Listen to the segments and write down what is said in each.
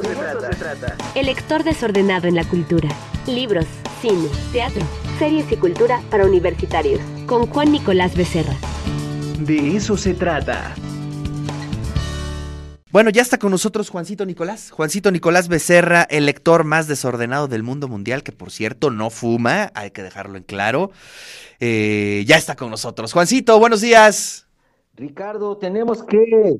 se trata. El lector desordenado en la cultura. Libros, cine, teatro, series y cultura para universitarios. Con Juan Nicolás Becerra. De eso se trata. Bueno, ya está con nosotros Juancito Nicolás. Juancito Nicolás Becerra, el lector más desordenado del mundo mundial, que por cierto no fuma, hay que dejarlo en claro. Eh, ya está con nosotros. Juancito, buenos días. Ricardo, tenemos que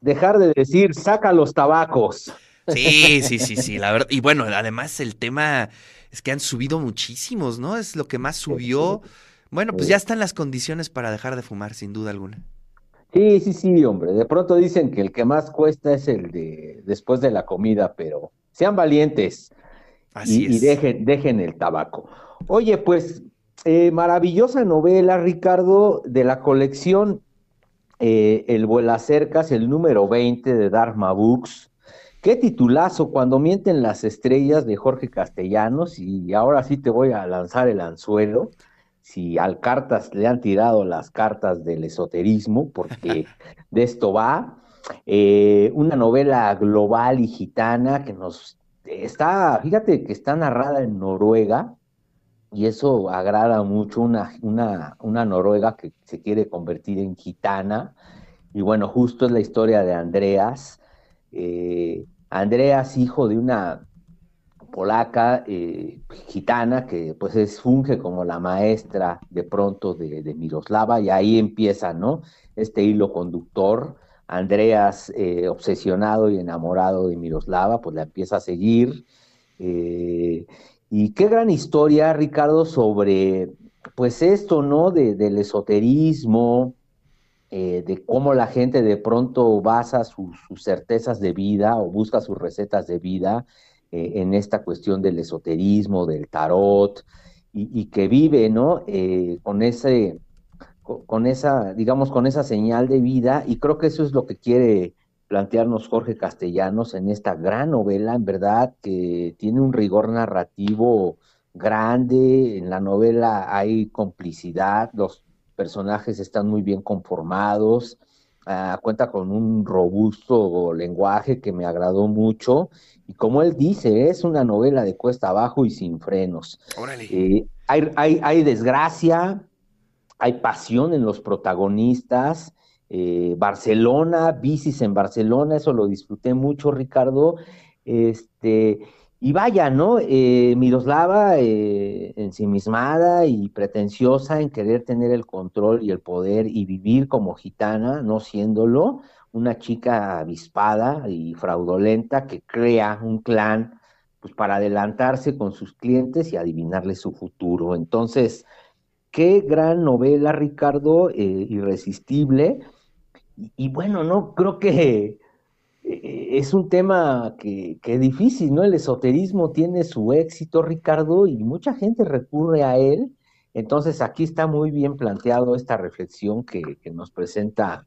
dejar de decir saca los tabacos. Sí, sí, sí, sí, la verdad. Y bueno, además el tema es que han subido muchísimos, ¿no? Es lo que más subió. Bueno, pues ya están las condiciones para dejar de fumar, sin duda alguna. Sí, sí, sí, hombre. De pronto dicen que el que más cuesta es el de después de la comida, pero sean valientes Así y, y es. dejen, dejen el tabaco. Oye, pues eh, maravillosa novela, Ricardo, de la colección eh, El Vuelacercas, el número 20 de Dharma Books. Qué titulazo, Cuando mienten las estrellas de Jorge Castellanos, y ahora sí te voy a lanzar el anzuelo. Si al cartas le han tirado las cartas del esoterismo, porque de esto va. Eh, una novela global y gitana que nos está, fíjate que está narrada en Noruega, y eso agrada mucho, una, una, una Noruega que se quiere convertir en gitana. Y bueno, justo es la historia de Andreas. Eh, Andreas, hijo de una polaca eh, gitana que pues es, funge como la maestra de pronto de, de, Miroslava y ahí empieza, ¿no? Este hilo conductor. Andreas, eh, obsesionado y enamorado de Miroslava, pues la empieza a seguir. Y qué gran historia, Ricardo, sobre pues esto, ¿no? De, del esoterismo, eh, de cómo la gente de pronto basa sus, certezas de vida o busca sus recetas de vida eh, en esta cuestión del esoterismo, del tarot, y, y que vive, ¿no? Eh, con ese, con, esa, digamos, con esa señal de vida, y creo que eso es lo que quiere plantearnos Jorge Castellanos en esta gran novela, en verdad, que tiene un rigor narrativo grande, en la novela hay complicidad, los personajes están muy bien conformados, uh, cuenta con un robusto lenguaje que me agradó mucho, y como él dice, es una novela de cuesta abajo y sin frenos. Eh, hay, hay, hay, desgracia, hay pasión en los protagonistas, eh, Barcelona, bicis en Barcelona, eso lo disfruté mucho, Ricardo. Este, y vaya, ¿no? Eh, Miroslava, eh, ensimismada y pretenciosa en querer tener el control y el poder y vivir como gitana, no siéndolo, una chica avispada y fraudulenta que crea un clan pues, para adelantarse con sus clientes y adivinarle su futuro. Entonces, qué gran novela, Ricardo, eh, irresistible. Y, bueno, no creo que es un tema que, que, difícil, ¿no? El esoterismo tiene su éxito, Ricardo, y mucha gente recurre a él. Entonces, aquí está muy bien planteado esta reflexión que, que nos presenta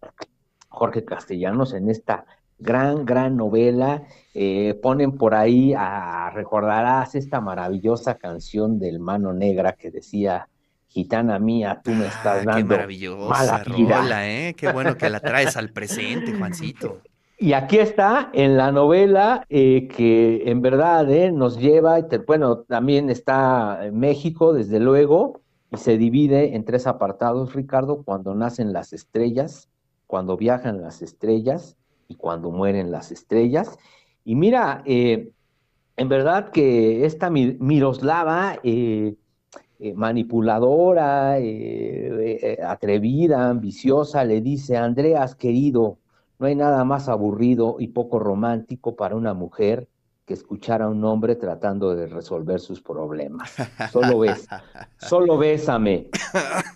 Jorge Castellanos en esta gran, gran novela. Eh, ponen por ahí, a, recordarás esta maravillosa canción del Mano Negra que decía, gitana mía, tú me estás dando ah, qué maravillosa mala rola, ¿eh? Qué bueno que la traes al presente, Juancito. Y aquí está en la novela eh, que en verdad eh, nos lleva, bueno, también está México, desde luego, y se divide en tres apartados, Ricardo, cuando nacen las estrellas, cuando viajan las estrellas y cuando mueren las estrellas. Y mira, eh, en verdad que esta Miroslava, eh, manipuladora, atrevida, ambiciosa, le dice, Andreas, querido, no hay nada más aburrido y poco romántico para una mujer que escuchar a un hombre tratando de resolver sus problemas. Solo besa, solo bésame.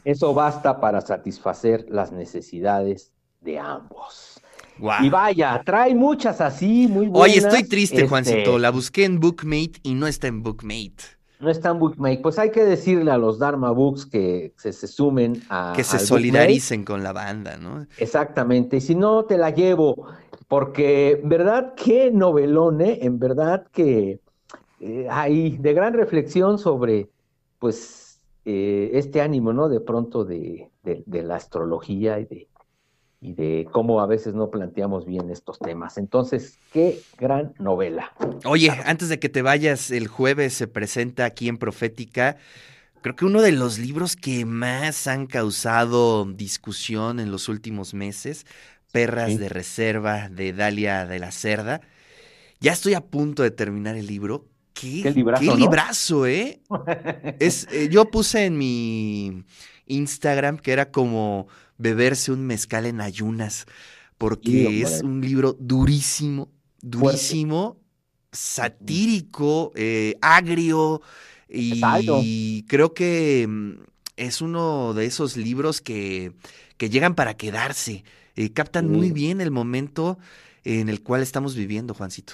Eso basta para satisfacer las necesidades de ambos. Wow. Y vaya, trae muchas así, muy buenas. Oye, estoy triste, este... Juancito. La busqué en Bookmate y no está en Bookmate. No está en Bookmate. Pues hay que decirle a los Dharma Books que se, se sumen a. Que se solidaricen con la banda, ¿no? Exactamente. Y si no, te la llevo. Porque, verdad, qué novelón, ¿eh? En verdad que eh, hay de gran reflexión sobre, pues, eh, este ánimo, ¿no? De pronto de, de, de la astrología y de y de cómo a veces no planteamos bien estos temas. Entonces, qué gran novela. Oye, antes de que te vayas, el jueves se presenta aquí en Profética, creo que uno de los libros que más han causado discusión en los últimos meses, Perras Sí. de Reserva de Dalia de la Cerda. Ya estoy a punto de terminar el libro. Qué, Qué librazo, qué ¿no? librazo, ¿eh? Es, eh, yo puse en mi Instagram que era como beberse un mezcal en ayunas, porque es un libro durísimo, durísimo, satírico, eh, agrio, Exacto. y creo que mm, es uno de esos libros que, que llegan para quedarse, eh, captan muy bien el momento en el cual estamos viviendo, Juancito.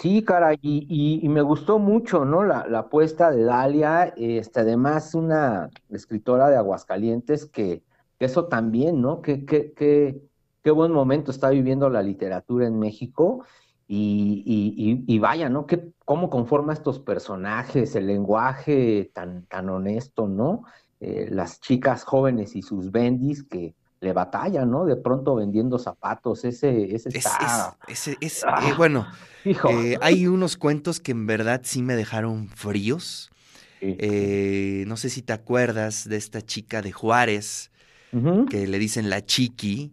Sí, cara, y, y- y me gustó mucho, ¿no? La, la apuesta de Dalia, este, además una escritora de Aguascalientes que, que eso también, ¿no? Que, que, que- qué buen momento está viviendo la literatura en México y, y- y- vaya, ¿no? Que, cómo conforma estos personajes, el lenguaje tan, tan honesto, ¿no? Eh, las chicas jóvenes y sus bendis que le batallan, ¿no? De pronto vendiendo zapatos, ese, ese Es, está, es, es- es- Ah. eh, bueno, hijo. eh, hay unos cuentos que en verdad sí me dejaron fríos. Sí. Eh, no sé si te acuerdas de esta chica de Juárez que le dicen la chiqui.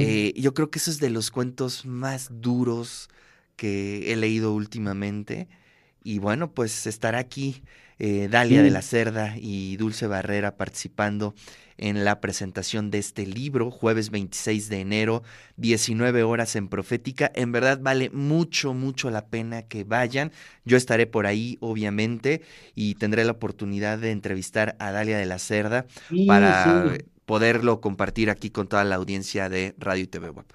Eh, yo creo que eso es de los cuentos más duros que he leído últimamente. Y bueno, pues estará aquí eh, Dalia de la Cerda y Dulce Barrera participando en la presentación de este libro, jueves 26 de enero, 19 horas en Profética. En verdad vale mucho, mucho la pena que vayan. Yo estaré por ahí, obviamente, y tendré la oportunidad de entrevistar a Dalia de la Cerda Sí, para sí. poderlo compartir aquí con toda la audiencia de Radio y TV Web.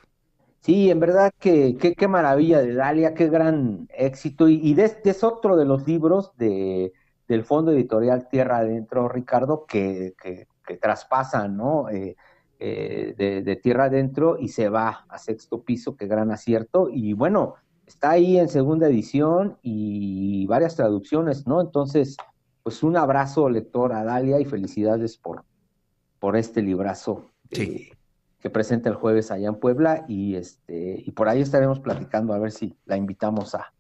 Sí, en verdad que qué, maravilla de Dalia, qué gran éxito. Y, y de este es otro de los libros de, del Fondo Editorial Tierra Adentro, Ricardo, que, que, que traspasa, ¿no? Eh, eh, de, de Tierra Adentro y se va a sexto piso, qué gran acierto. Y bueno, está ahí en segunda edición y varias traducciones, ¿no? Entonces, pues un abrazo, lector, a Dalia y felicidades por, por este librazo. Sí. eh, que presenta el jueves allá en Puebla y este y por ahí estaremos platicando a ver si la invitamos a,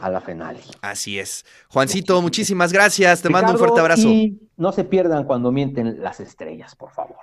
a la Fenali. Así es. Juancito, muchísimas gracias. Te mando un fuerte abrazo. Y no se pierdan cuando mienten las estrellas, por favor.